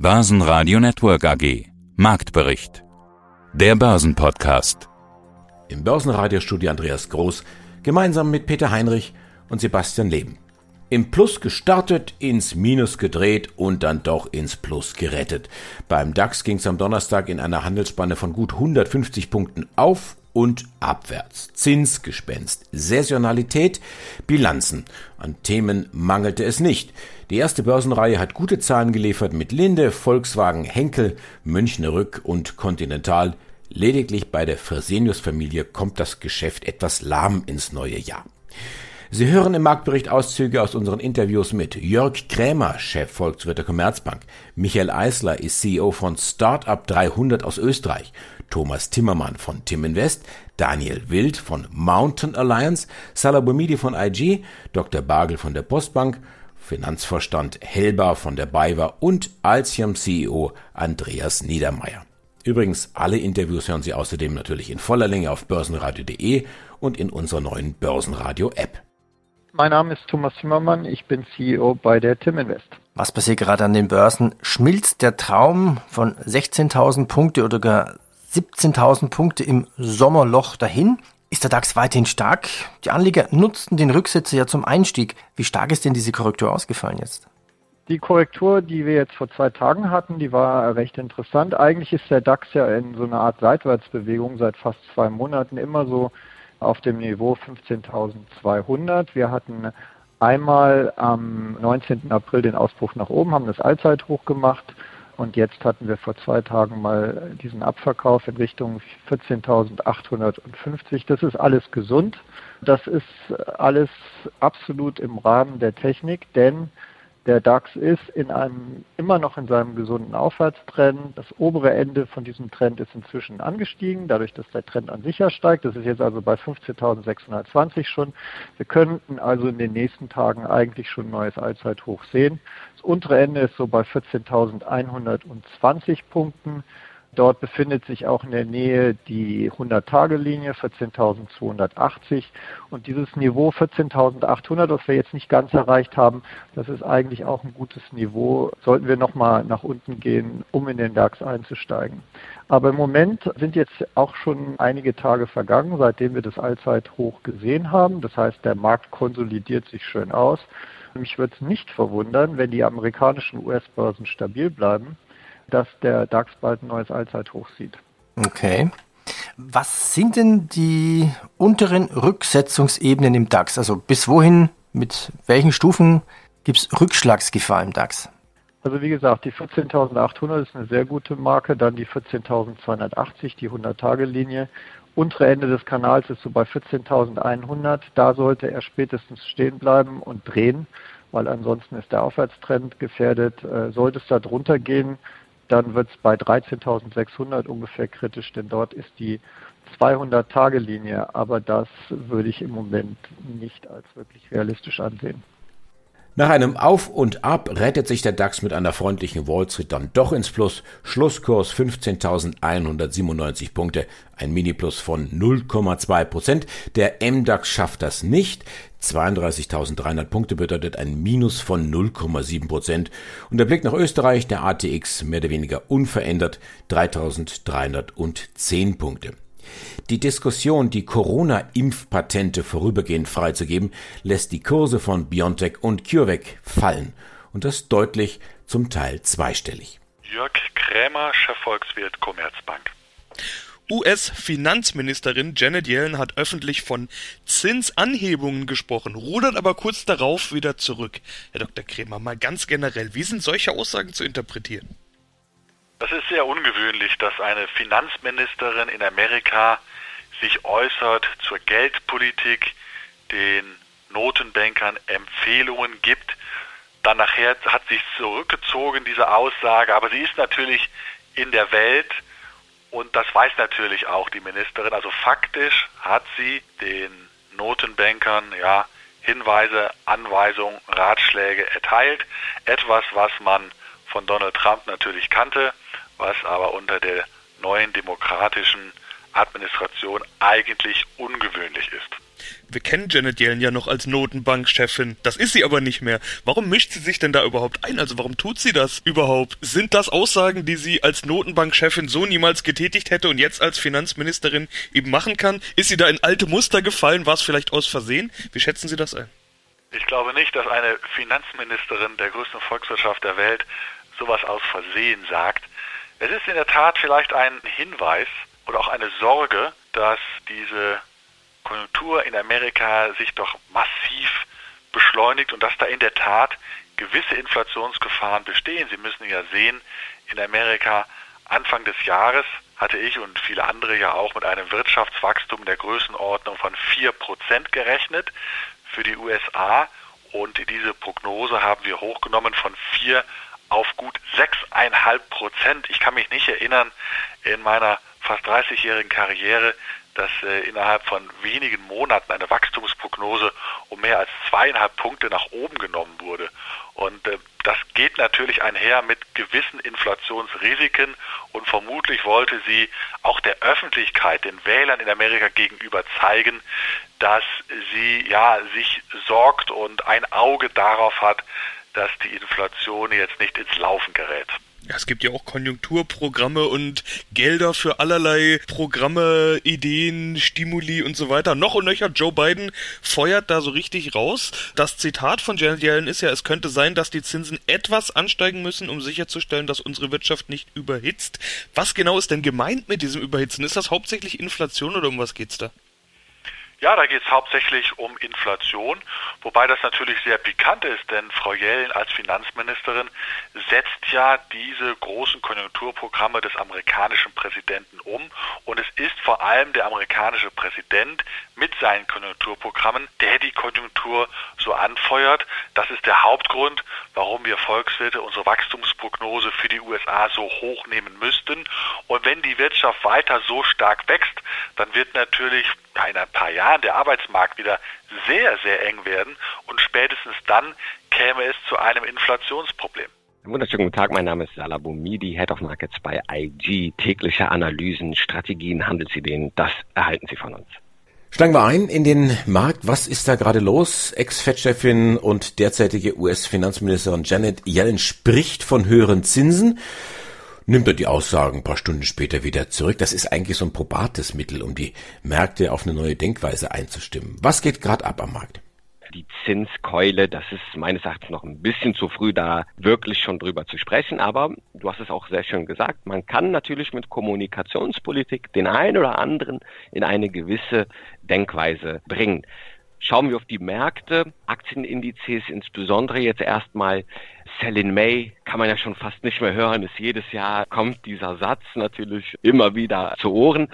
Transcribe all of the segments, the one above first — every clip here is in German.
Börsenradio Network AG. Marktbericht. Der Börsenpodcast. Im Börsenradiostudio Andreas Groß, gemeinsam mit Peter Heinrich und Sebastian Leben. Im Plus gestartet, ins Minus gedreht und dann doch ins Plus gerettet. Beim DAX ging es am Donnerstag in einer Handelsspanne von gut 150 Punkten auf und abwärts. Zinsgespenst, Saisonalität, Bilanzen. An Themen mangelte es nicht. Die erste Börsenreihe hat gute Zahlen geliefert mit Linde, Volkswagen, Henkel, Münchner Rück und Continental. Lediglich bei der Fresenius-Familie kommt das Geschäft etwas lahm ins neue Jahr. Sie hören im Marktbericht Auszüge aus unseren Interviews mit Jörg Krämer, Chef Volkswirt der Commerzbank, Michael Eisler ist CEO von Startup 300 aus Österreich, Thomas Timmermann von Tim Invest, Daniel Wild von Mountain Alliance, Salah Boumidi von IG, Dr. Bagel von der Postbank, Finanzvorstand Helber von der BayWa und Altium CEO Andreas Niedermeyer. Übrigens, alle Interviews hören Sie außerdem natürlich in voller Länge auf börsenradio.de und in unserer neuen Börsenradio-App. Mein Name ist Thomas Zimmermann, ich bin CEO bei der Tim Invest. Was passiert gerade an den Börsen? Schmilzt der Traum von 16.000 Punkte oder gar 17.000 Punkte im Sommerloch dahin? Ist der DAX weiterhin stark? Die Anleger nutzten den Rücksetzer ja zum Einstieg. Wie stark ist denn diese Korrektur ausgefallen jetzt? Die Korrektur, die wir jetzt vor zwei Tagen hatten, die war recht interessant. Eigentlich ist der DAX ja in so einer Art Seitwärtsbewegung seit fast zwei Monaten immer so auf dem Niveau 15.200. Wir hatten einmal am 19. April den Ausbruch nach oben, haben das Allzeithoch gemacht und jetzt hatten wir vor zwei Tagen mal diesen Abverkauf in Richtung 14.850. Das ist alles gesund. Das ist alles absolut im Rahmen der Technik, denn der DAX ist in einem, immer noch in seinem gesunden Aufwärtstrend. Das obere Ende von diesem Trend ist inzwischen angestiegen, dadurch, dass der Trend an sich ja steigt. Das ist jetzt also bei 15.620 schon. Wir könnten also in den nächsten Tagen eigentlich schon ein neues Allzeithoch sehen. Das untere Ende ist so bei 14.120 Punkten. Dort befindet sich auch in der Nähe die 100-Tage-Linie 14.280 und dieses Niveau 14.800, das wir jetzt nicht ganz erreicht haben, das ist eigentlich auch ein gutes Niveau. Sollten wir nochmal nach unten gehen, um in den DAX einzusteigen. Aber im Moment sind jetzt auch schon einige Tage vergangen, seitdem wir das Allzeithoch gesehen haben. Das heißt, der Markt konsolidiert sich schön aus. Mich würde es nicht verwundern, wenn die amerikanischen US-Börsen stabil bleiben dass der DAX bald ein neues Allzeithoch sieht. Okay. Was sind denn die unteren Rücksetzungsebenen im DAX? Also bis wohin, mit welchen Stufen gibt es Rückschlagsgefahr im DAX? Also wie gesagt, die 14.800 ist eine sehr gute Marke, dann die 14.280, die 100-Tage-Linie. Untere Ende des Kanals ist so bei 14.100. Da sollte er spätestens stehen bleiben und drehen, weil ansonsten ist der Aufwärtstrend gefährdet. Äh, sollte es da drunter gehen, dann wird es bei 13.600 ungefähr kritisch, denn dort ist die 200-Tage-Linie, aber das würde ich im Moment nicht als wirklich realistisch ansehen. Nach einem Auf und Ab rettet sich der DAX mit einer freundlichen Wall Street dann doch ins Plus. Schlusskurs 15.197 Punkte, ein Mini-Plus von 0,2 Prozent. Der MDAX schafft das nicht. 32.300 Punkte bedeutet ein Minus von 0,7 Prozent. Und der Blick nach Österreich, der ATX mehr oder weniger unverändert, 3.310 Punkte. Die Diskussion, die Corona-Impfpatente vorübergehend freizugeben, lässt die Kurse von BioNTech und CureVac fallen. Und das deutlich, zum Teil zweistellig. Jörg Krämer, Chefvolkswirt Commerzbank. US-Finanzministerin Janet Yellen hat öffentlich von Zinsanhebungen gesprochen, rudert aber kurz darauf wieder zurück. Herr Dr. Krämer, mal ganz generell, wie sind solche Aussagen zu interpretieren? Das ist sehr ungewöhnlich, dass eine Finanzministerin in Amerika sich äußert zur Geldpolitik, den Notenbankern Empfehlungen gibt. Dann nachher hat sich zurückgezogen, diese Aussage, aber sie ist natürlich in der Welt und das weiß natürlich auch die Ministerin. Also faktisch hat sie den Notenbankern ja Hinweise, Anweisungen, Ratschläge erteilt. Etwas, was man von Donald Trump natürlich kannte was aber unter der neuen demokratischen Administration eigentlich ungewöhnlich ist. Wir kennen Janet Yellen ja noch als Notenbankchefin. Das ist sie aber nicht mehr. Warum mischt sie sich denn da überhaupt ein? Also warum tut sie das überhaupt? Sind das Aussagen, die sie als Notenbankchefin so niemals getätigt hätte und jetzt als Finanzministerin eben machen kann? Ist sie da in alte Muster gefallen? War es vielleicht aus Versehen? Wie schätzen Sie das ein? Ich glaube nicht, dass eine Finanzministerin der größten Volkswirtschaft der Welt sowas aus Versehen sagt. Es ist in der Tat vielleicht ein Hinweis oder auch eine Sorge, dass diese Konjunktur in Amerika sich doch massiv beschleunigt und dass da in der Tat gewisse Inflationsgefahren bestehen. Sie müssen ja sehen, in Amerika Anfang des Jahres hatte ich und viele andere ja auch mit einem Wirtschaftswachstum der Größenordnung von 4% gerechnet für die USA und diese Prognose haben wir hochgenommen von 4 auf gut 6,5 Prozent. Ich kann mich nicht erinnern in meiner fast 30-jährigen Karriere, dass äh, innerhalb von wenigen Monaten eine Wachstumsprognose um mehr als zweieinhalb Punkte nach oben genommen wurde. Und äh, das geht natürlich einher mit gewissen Inflationsrisiken und vermutlich wollte sie auch der Öffentlichkeit, den Wählern in Amerika gegenüber zeigen, dass sie ja sich sorgt und ein Auge darauf hat, dass die Inflation jetzt nicht ins Laufen gerät. Ja, es gibt ja auch Konjunkturprogramme und Gelder für allerlei Programme, Ideen, Stimuli und so weiter. Noch und nöcher, Joe Biden feuert da so richtig raus. Das Zitat von Janet Yellen ist ja, es könnte sein, dass die Zinsen etwas ansteigen müssen, um sicherzustellen, dass unsere Wirtschaft nicht überhitzt. Was genau ist denn gemeint mit diesem Überhitzen? Ist das hauptsächlich Inflation oder um was geht's da? Ja, da geht es hauptsächlich um Inflation, wobei das natürlich sehr pikant ist, denn Frau Yellen als Finanzministerin setzt ja diese großen Konjunkturprogramme des amerikanischen Präsidenten um. Und es ist vor allem der amerikanische Präsident mit seinen Konjunkturprogrammen, der die Konjunktur so anfeuert. Das ist der Hauptgrund, warum wir Volkswirte unsere Wachstumsprognose für die USA so hoch nehmen müssten. Und wenn die Wirtschaft weiter so stark wächst, dann wird natürlich in ein paar Jahren der Arbeitsmarkt wieder sehr, sehr eng werden und spätestens dann käme es zu einem Inflationsproblem. Wunderschönen guten Tag, mein Name ist Salah Boumidi, Head of Markets bei IG. Tägliche Analysen, Strategien, Handelsideen, das erhalten Sie von uns. Steigen wir ein in den Markt. Was ist da gerade los? Ex-Fed-Chefin und derzeitige US-Finanzministerin Janet Yellen spricht von höheren Zinsen nimmt er die Aussagen ein paar Stunden später wieder zurück. Das ist eigentlich so ein probates Mittel, um die Märkte auf eine neue Denkweise einzustimmen. Was geht gerade ab am Markt? Die Zinskeule, das ist meines Erachtens noch ein bisschen zu früh, da wirklich schon drüber zu sprechen. Aber du hast es auch sehr schön gesagt, man kann natürlich mit Kommunikationspolitik den einen oder anderen in eine gewisse Denkweise bringen. Schauen wir auf die Märkte, Aktienindizes insbesondere jetzt erstmal. Sell May kann man ja schon fast nicht mehr hören. Es jedes Jahr kommt dieser Satz natürlich immer wieder zu Ohren.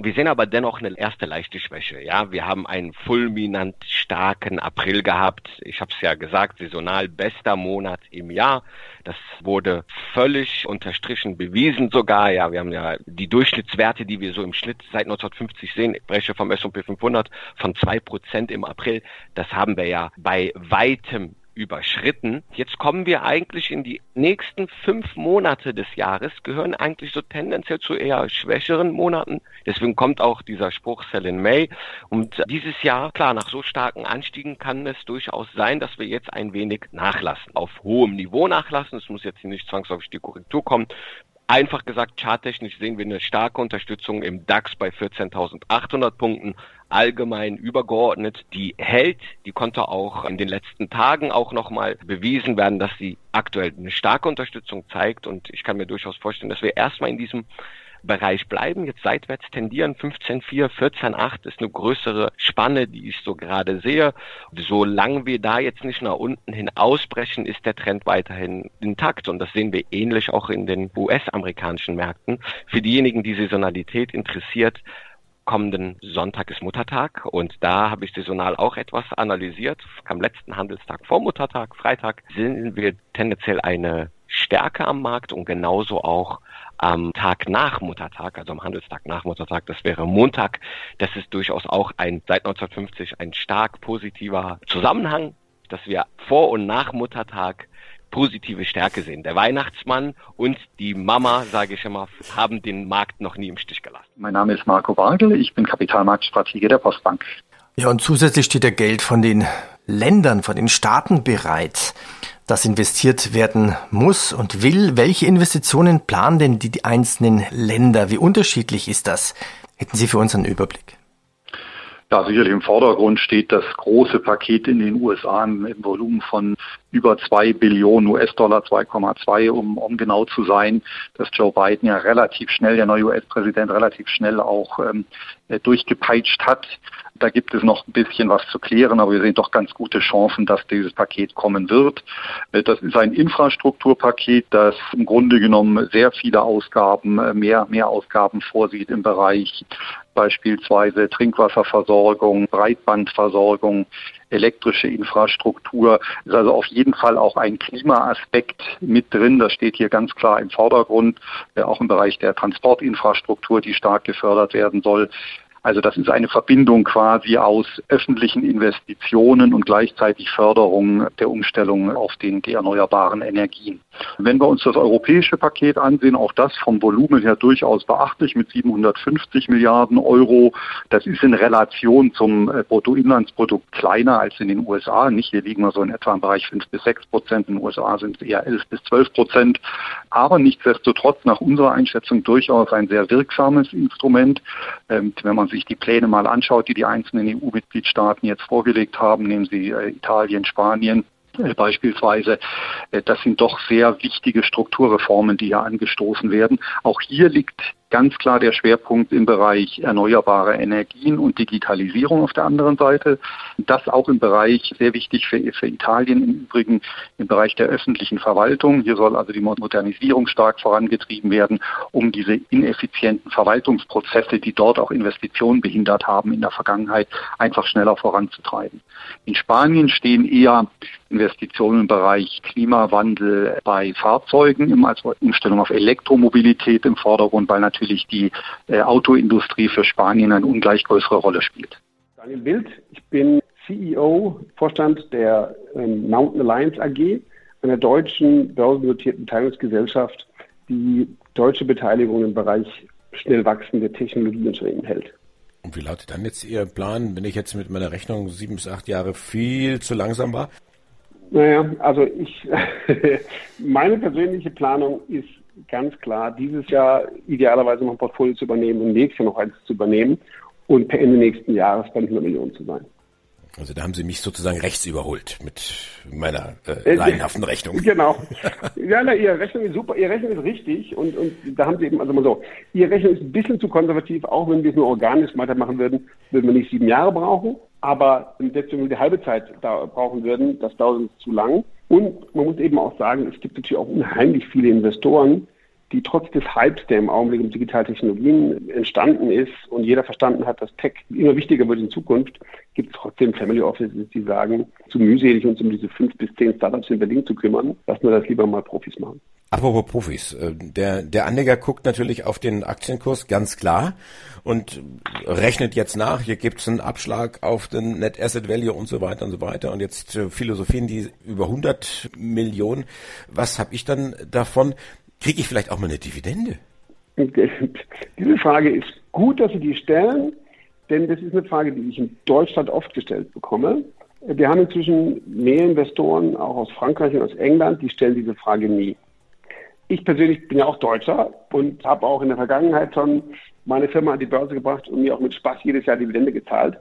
Wir sehen aber dennoch eine erste leichte Schwäche. Ja, wir haben einen fulminant starken April gehabt. Ich habe es ja gesagt, saisonal bester Monat im Jahr. Das wurde völlig unterstrichen, bewiesen sogar. Ja, wir haben ja die Durchschnittswerte, die wir so im Schnitt seit 1950 sehen, ich spreche vom S&P 500 von zwei Prozent im April. Das haben wir ja bei weitem überschritten. Jetzt kommen wir eigentlich in die nächsten fünf Monate des Jahres, gehören eigentlich so tendenziell zu eher schwächeren Monaten. Deswegen kommt auch dieser Spruch Sell in May. Und dieses Jahr, klar, nach so starken Anstiegen kann es durchaus sein, dass wir jetzt ein wenig nachlassen. Auf hohem Niveau nachlassen. Es muss jetzt nicht zwangsläufig die Korrektur kommen. Einfach gesagt, charttechnisch sehen wir eine starke Unterstützung im DAX bei 14.800 Punkten. Allgemein übergeordnet, die hält, die konnte auch in den letzten Tagen auch nochmal bewiesen werden, dass sie aktuell eine starke Unterstützung zeigt. Und ich kann mir durchaus vorstellen, dass wir erstmal in diesem Bereich bleiben, jetzt seitwärts tendieren. 15,4, 14,8 ist eine größere Spanne, die ich so gerade sehe. Solange wir da jetzt nicht nach unten hin ausbrechen, ist der Trend weiterhin intakt. Und das sehen wir ähnlich auch in den US-amerikanischen Märkten. Für diejenigen, die Saisonalität interessiert, kommenden Sonntag ist Muttertag und da habe ich saisonal auch etwas analysiert. Am letzten Handelstag vor Muttertag, Freitag, sehen wir tendenziell eine Stärke am Markt und genauso auch am Tag nach Muttertag, also am Handelstag nach Muttertag, das wäre Montag. Das ist durchaus auch ein seit 1950 ein stark positiver Zusammenhang, dass wir vor und nach Muttertag positive Stärke sehen. Der Weihnachtsmann und die Mama, sage ich immer, haben den Markt noch nie im Stich gelassen. Mein Name ist Marco Bargel, ich bin Kapitalmarktstratege der Postbank. Ja, und zusätzlich steht ja Geld von den Ländern, von den Staaten bereit, das investiert werden muss und will. Welche Investitionen planen denn die, einzelnen Länder? Wie unterschiedlich ist das? Hätten Sie für uns einen Überblick? Ja, sicherlich im Vordergrund steht das große Paket in den USA im, Volumen von über zwei Billionen US-Dollar, 2,2, um, um genau zu sein, dass Joe Biden ja relativ schnell, der neue US-Präsident, relativ schnell auch ähm, äh, durchgepeitscht hat. Da gibt es noch ein bisschen was zu klären, aber wir sehen doch ganz gute Chancen, dass dieses Paket kommen wird. Äh, das ist ein Infrastrukturpaket, das im Grunde genommen sehr viele Ausgaben, äh, mehr, mehr Ausgaben vorsieht im Bereich beispielsweise Trinkwasserversorgung, Breitbandversorgung, elektrische Infrastruktur. Ist also auf jeden Fall auch ein Klimaaspekt mit drin. Das steht hier ganz klar im Vordergrund, auch im Bereich der Transportinfrastruktur, die stark gefördert werden soll. Also das ist eine Verbindung quasi aus öffentlichen Investitionen und gleichzeitig Förderung der Umstellung auf den, die erneuerbaren Energien. Wenn wir uns das europäische Paket ansehen, auch das vom Volumen her durchaus beachtlich mit 750 Milliarden Euro. Das ist in Relation zum äh, Bruttoinlandsprodukt kleiner als in den USA. Nicht, hier liegen wir so in etwa im Bereich 5 bis 6 Prozent. In den USA sind es eher 11 bis 12 Prozent. Aber nichtsdestotrotz nach unserer Einschätzung durchaus ein sehr wirksames Instrument. Ähm, wenn man sich die Pläne mal anschaut, die die einzelnen EU-Mitgliedstaaten jetzt vorgelegt haben, nehmen Sie äh, Italien, Spanien, äh, beispielsweise, äh, das sind doch sehr wichtige Strukturreformen, die hier angestoßen werden. Auch hier liegt ganz klar der Schwerpunkt im Bereich erneuerbare Energien und Digitalisierung auf der anderen Seite. Das auch im Bereich, sehr wichtig für, für Italien im Übrigen, im Bereich der öffentlichen Verwaltung. Hier soll also die Modernisierung stark vorangetrieben werden, um diese ineffizienten Verwaltungsprozesse, die dort auch Investitionen behindert haben in der Vergangenheit, einfach schneller voranzutreiben. In Spanien stehen eher Investitionen im Bereich Klimawandel bei Fahrzeugen, als Umstellung auf Elektromobilität im Vordergrund, weil natürlich natürlich die äh, Autoindustrie für Spanien eine ungleich größere Rolle spielt. Daniel Bild, ich bin CEO, Vorstand der ähm, Mountain Alliance AG, einer deutschen börsennotierten Beteiligungsgesellschaft, die deutsche Beteiligung im Bereich schnell wachsende Technologieunternehmen hält. Und wie lautet dann jetzt Ihr Plan, wenn ich jetzt mit meiner Rechnung sieben bis acht Jahre viel zu langsam war? Naja, also ich, meine persönliche Planung ist ganz klar, dieses Jahr idealerweise noch ein Portfolio zu übernehmen und nächstes Jahr noch eins zu übernehmen und per Ende nächsten Jahres bei 100 Millionen zu sein. Also da haben Sie mich sozusagen rechts überholt mit meiner äh, äh laienhaften Rechnung. Genau. Ja, na, Ihre Rechnung ist super, Ihre Rechnung ist richtig und, und da haben Sie eben, also mal so, Ihre Rechnung ist ein bisschen zu konservativ, auch wenn wir es nur organisch weitermachen würden, würden wir nicht sieben Jahre brauchen, aber selbst wenn wir die halbe Zeit da brauchen würden, das dauert uns zu lang. Und man muss eben auch sagen, es gibt natürlich auch unheimlich viele Investoren, die trotz des Hypes, der im Augenblick in Digitaltechnologien entstanden ist und jeder verstanden hat, dass Tech immer wichtiger wird in Zukunft, gibt es trotzdem Family Offices, die sagen, zu mühselig uns um diese fünf bis zehn Startups in Berlin zu kümmern, lassen wir das lieber mal Profis machen. Apropos Profis, äh, der, der Anleger guckt natürlich auf den Aktienkurs ganz klar und rechnet jetzt nach, hier gibt es einen Abschlag auf den Net Asset Value und so weiter und so weiter und jetzt äh, philosophieren die über 100 Millionen. Was habe ich dann davon? Kriege ich vielleicht auch mal eine Dividende? Diese Frage ist gut, dass Sie die stellen, denn das ist eine Frage, die ich in Deutschland oft gestellt bekomme. Wir haben inzwischen mehr Investoren, auch aus Frankreich und aus England, die stellen diese Frage nie. Ich persönlich bin ja auch Deutscher und habe auch in der Vergangenheit schon meine Firma an die Börse gebracht und mir auch mit Spaß jedes Jahr Dividende gezahlt.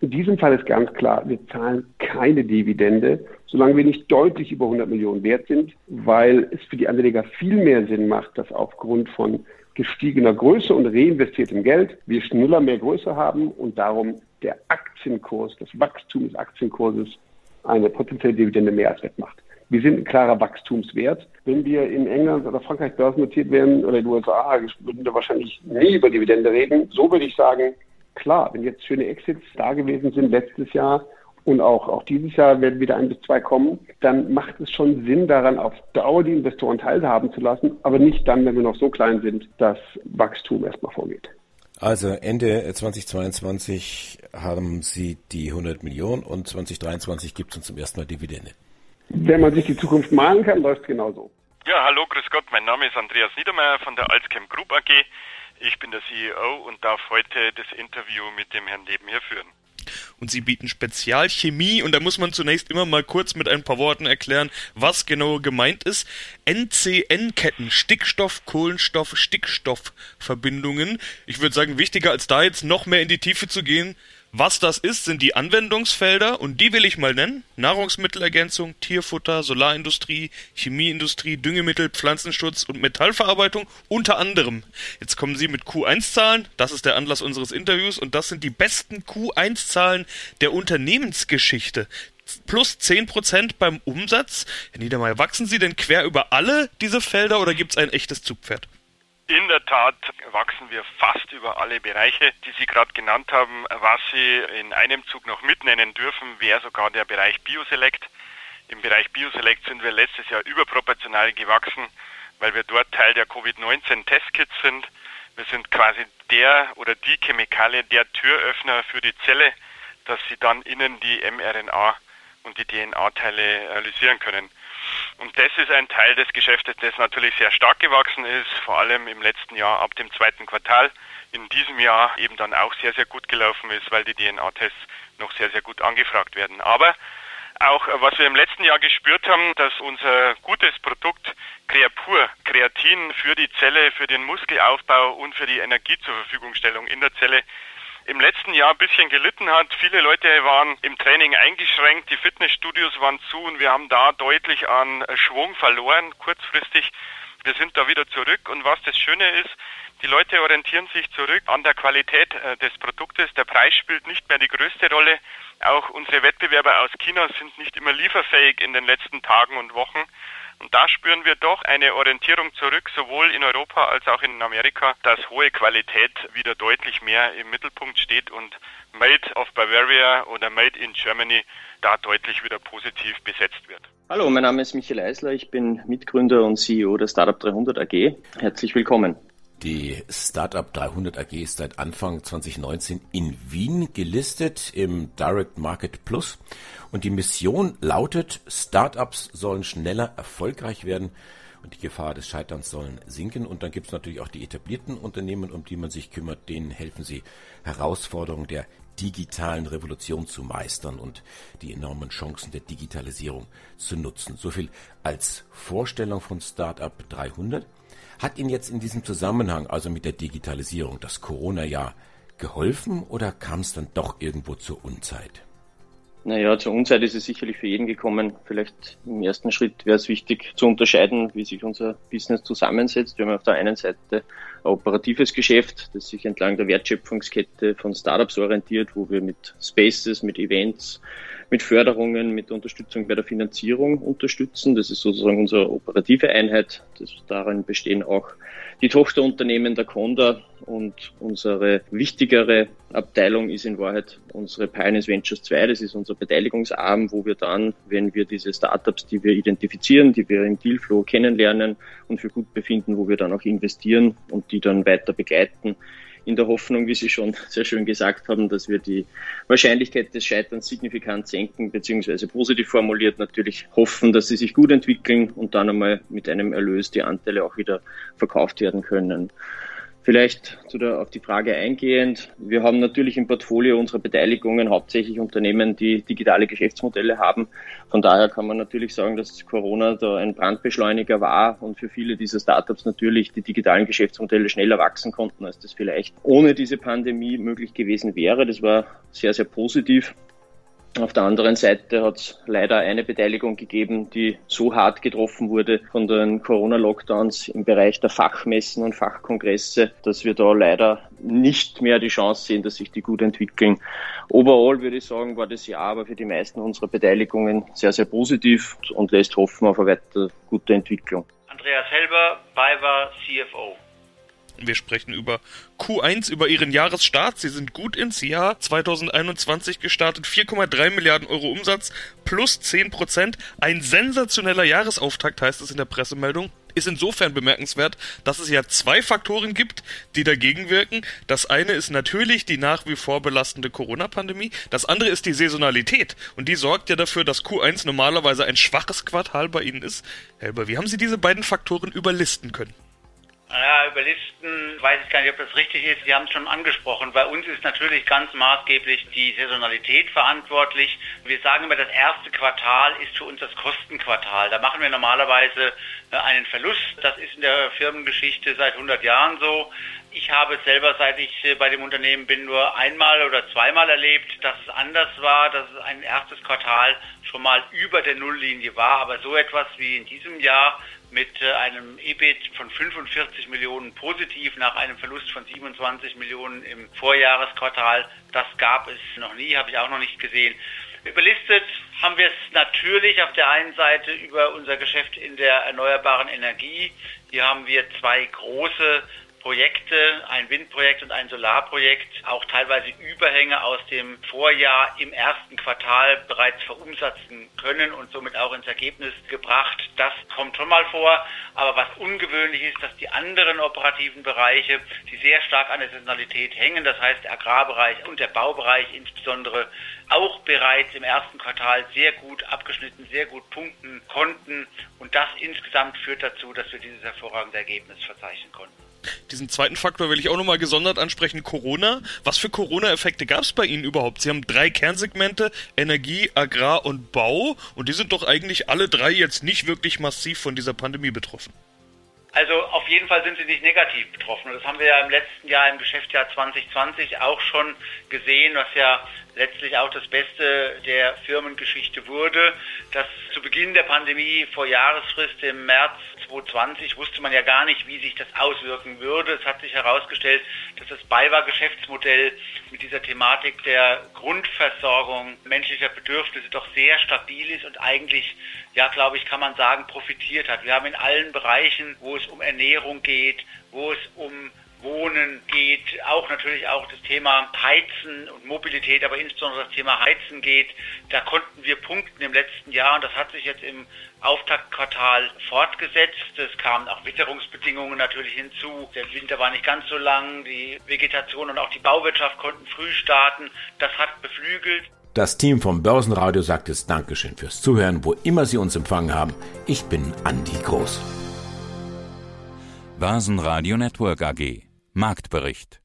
In diesem Fall ist ganz klar, wir zahlen keine Dividende, solange wir nicht deutlich über 100 Millionen wert sind, weil es für die Anleger viel mehr Sinn macht, dass aufgrund von gestiegener Größe und reinvestiertem Geld wir schneller mehr Größe haben und darum der Aktienkurs, das Wachstum des Aktienkurses eine potenzielle Dividende mehr als wettmacht. Wir sind ein klarer Wachstumswert. Wenn wir in England oder Frankreich börsennotiert wären oder in den USA, würden wir wahrscheinlich nie über Dividende reden. So würde ich sagen, klar, wenn jetzt schöne Exits da gewesen sind letztes Jahr und auch, auch dieses Jahr werden wieder ein bis zwei kommen, dann macht es schon Sinn, daran auf Dauer die Investoren teilhaben zu lassen, aber nicht dann, wenn wir noch so klein sind, dass Wachstum erstmal vorgeht. Also Ende 2022 haben Sie die 100 Millionen und 2023 gibt es uns zum ersten Mal Dividende. Wenn man sich die Zukunft malen kann, läuft es genauso. Ja, hallo, grüß Gott, mein Name ist Andreas Niedermeyer von der Alzchem Group AG. Ich bin der CEO und darf heute das Interview mit dem Herrn Nebenher führen. und sie bieten Spezialchemie und da muss man zunächst immer mal kurz mit ein paar Worten erklären, was genau gemeint ist. NCN-Ketten, Stickstoff, Kohlenstoff, Stickstoffverbindungen. Ich würde sagen, wichtiger als da jetzt noch mehr in die Tiefe zu gehen, was das ist, sind die Anwendungsfelder und die will ich mal nennen. Nahrungsmittelergänzung, Tierfutter, Solarindustrie, Chemieindustrie, Düngemittel, Pflanzenschutz und Metallverarbeitung unter anderem. Jetzt kommen Sie mit Q1-Zahlen, das ist der Anlass unseres Interviews und das sind die besten Q1-Zahlen der Unternehmensgeschichte plus 10% beim Umsatz. Herr Niedermeyer, wachsen Sie denn quer über alle diese Felder oder gibt es ein echtes Zugpferd? In der Tat wachsen wir fast über alle Bereiche, die Sie gerade genannt haben. Was Sie in einem Zug noch mitnennen dürfen, wäre sogar der Bereich Bioselect. Im Bereich Bioselect sind wir letztes Jahr überproportional gewachsen, weil wir dort Teil der Covid-19-Testkits sind. Wir sind quasi der oder die Chemikalie, der Türöffner für die Zelle, dass sie dann innen die mRNA und die DNA-Teile analysieren können. Und das ist ein Teil des Geschäftes, das natürlich sehr stark gewachsen ist, vor allem im letzten Jahr ab dem zweiten Quartal. In diesem Jahr eben dann auch sehr, sehr gut gelaufen ist, weil die DNA-Tests noch sehr, sehr gut angefragt werden. Aber auch was wir im letzten Jahr gespürt haben, dass unser gutes Produkt Creapur, Kreatin für die Zelle, für den Muskelaufbau und für die Energie zur Verfügungstellung in der Zelle im letzten Jahr ein bisschen gelitten hat. Viele Leute waren im Training eingeschränkt, die Fitnessstudios waren zu und wir haben da deutlich an Schwung verloren, kurzfristig. Wir sind da wieder zurück und was das Schöne ist, die Leute orientieren sich zurück an der Qualität äh, des Produktes. Der Preis spielt nicht mehr die größte Rolle. Auch unsere Wettbewerber aus China sind nicht immer lieferfähig in den letzten Tagen und Wochen. Und da spüren wir doch eine Orientierung zurück, sowohl in Europa als auch in Amerika, dass hohe Qualität wieder deutlich mehr im Mittelpunkt steht und Made of Bavaria oder Made in Germany da deutlich wieder positiv besetzt wird. Hallo, mein Name ist Michael Eisler, ich bin Mitgründer und CEO der Startup 300 AG. Herzlich willkommen. Die Startup 300 AG ist seit Anfang 2019 in Wien gelistet im Direct Market Plus und die Mission lautet, Startups sollen schneller erfolgreich werden und die Gefahr des Scheiterns sollen sinken. Und dann gibt es natürlich auch die etablierten Unternehmen, um die man sich kümmert. Denen helfen sie, Herausforderungen der digitalen Revolution zu meistern und die enormen Chancen der Digitalisierung zu nutzen. So viel als Vorstellung von Startup 300. Hat Ihnen jetzt in diesem Zusammenhang, also mit der Digitalisierung, das Corona-Jahr geholfen oder kam es dann doch irgendwo zur Unzeit? Naja, zur Unzeit ist es sicherlich für jeden gekommen. Vielleicht im ersten Schritt wäre es wichtig zu unterscheiden, wie sich unser Business zusammensetzt. Wir haben auf der einen Seite ein operatives Geschäft, das sich entlang der Wertschöpfungskette von Startups orientiert, wo wir mit Spaces, mit Events, mit Förderungen, mit Unterstützung bei der Finanzierung unterstützen. Das ist sozusagen unsere operative Einheit. Das, darin bestehen auch die Tochterunternehmen der Conda und unsere wichtigere Abteilung ist in Wahrheit unsere Pioneers Ventures 2. Das ist unser Beteiligungsarm, wo wir dann, wenn wir diese Startups, die wir identifizieren, die wir im Dealflow kennenlernen und für gut befinden, wo wir dann auch investieren und die dann weiter begleiten, in der Hoffnung, wie Sie schon sehr schön gesagt haben, dass wir die Wahrscheinlichkeit des Scheiterns signifikant senken, beziehungsweise positiv formuliert natürlich hoffen, dass sie sich gut entwickeln und dann einmal mit einem Erlös die Anteile auch wieder verkauft werden können. Vielleicht zu der, auf die Frage eingehend. Wir haben natürlich im Portfolio unserer Beteiligungen hauptsächlich Unternehmen, die digitale Geschäftsmodelle haben. Von daher kann man natürlich sagen, dass Corona da ein Brandbeschleuniger war und für viele dieser Startups natürlich die digitalen Geschäftsmodelle schneller wachsen konnten, als das vielleicht ohne diese Pandemie möglich gewesen wäre. Das war sehr, sehr positiv. Auf der anderen Seite hat es leider eine Beteiligung gegeben, die so hart getroffen wurde von den Corona-Lockdowns im Bereich der Fachmessen und Fachkongresse, dass wir da leider nicht mehr die Chance sehen, dass sich die gut entwickeln. Overall würde ich sagen, war das Jahr aber für die meisten unserer Beteiligungen sehr, sehr positiv und lässt hoffen auf eine weiter gute Entwicklung. Andreas Helber, BayWa CFO. Wir sprechen über Q1, über ihren Jahresstart. Sie sind gut ins Jahr 2021 gestartet. 4,3 Milliarden Euro Umsatz plus 10 Prozent. Ein sensationeller Jahresauftakt heißt es in der Pressemeldung. Ist insofern bemerkenswert, dass es ja zwei Faktoren gibt, die dagegen wirken. Das eine ist natürlich die nach wie vor belastende Corona-Pandemie. Das andere ist die Saisonalität. Und die sorgt ja dafür, dass Q1 normalerweise ein schwaches Quartal bei Ihnen ist. Helber, wie haben Sie diese beiden Faktoren überlisten können? Naja, Überlisten weiß ich gar nicht, ob das richtig ist. Sie haben es schon angesprochen. Bei uns ist natürlich ganz maßgeblich die Saisonalität verantwortlich. Wir sagen immer, das erste Quartal ist für uns das Kostenquartal. Da machen wir normalerweise äh, einen Verlust. Das ist in der Firmengeschichte seit 100 Jahren so. Ich habe es selber, seit ich äh, bei dem Unternehmen bin, nur einmal oder zweimal erlebt, dass es anders war, dass es ein erstes Quartal schon mal über der Nulllinie war. Aber so etwas wie in diesem Jahr mit äh, einem EBIT von 45 Millionen positiv nach einem Verlust von 27 Millionen im Vorjahresquartal, das gab es noch nie, habe ich auch noch nicht gesehen. Überlistet haben wir es natürlich auf der einen Seite über unser Geschäft in der erneuerbaren Energie. Hier haben wir zwei große Projekte, ein Windprojekt und ein Solarprojekt, auch teilweise Überhänge aus dem Vorjahr im ersten Quartal bereits verumsatzen können und somit auch ins Ergebnis gebracht. Das kommt schon mal vor. Aber was ungewöhnlich ist, dass die anderen operativen Bereiche, die sehr stark an der Saisonalität hängen, das heißt der Agrarbereich und der Baubereich insbesondere, auch bereits im ersten Quartal sehr gut abgeschnitten, sehr gut punkten konnten. Und das insgesamt führt dazu, dass wir dieses hervorragende Ergebnis verzeichnen konnten. Diesen zweiten Faktor will ich auch nochmal gesondert ansprechen, Corona. Was für Corona-Effekte gab es bei Ihnen überhaupt? Sie haben drei Kernsegmente, Energie, Agrar und Bau, und die sind doch eigentlich alle drei jetzt nicht wirklich massiv von dieser Pandemie betroffen. Also auf jeden Fall sind sie nicht negativ betroffen. Das haben wir ja im letzten Jahr, im Geschäftsjahr 2020 auch schon gesehen, was ja letztlich auch das Beste der Firmengeschichte wurde, dass zu Beginn der Pandemie vor Jahresfrist im März 2020 wusste man ja gar nicht, wie sich das auswirken würde. Es hat sich herausgestellt, dass das BayWa-Geschäftsmodell mit dieser Thematik der Grundversorgung menschlicher Bedürfnisse doch sehr stabil ist und eigentlich, ja, glaube ich, kann man sagen, profitiert hat. Wir haben in allen Bereichen, wo es um Ernährung geht, wo es um Wohnen geht, auch natürlich auch das Thema Heizen und Mobilität, aber insbesondere das Thema Heizen geht. Da konnten wir punkten im letzten Jahr und das hat sich jetzt im Auftaktquartal fortgesetzt. Es kamen auch Witterungsbedingungen natürlich hinzu. Der Winter war nicht ganz so lang. Die Vegetation und auch die Bauwirtschaft konnten früh starten. Das hat beflügelt. Das Team vom Börsenradio sagt es Dankeschön fürs Zuhören, wo immer Sie uns empfangen haben. Ich bin Andi Groß. Börsenradio Network AG. Marktbericht.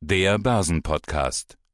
Der Börsenpodcast.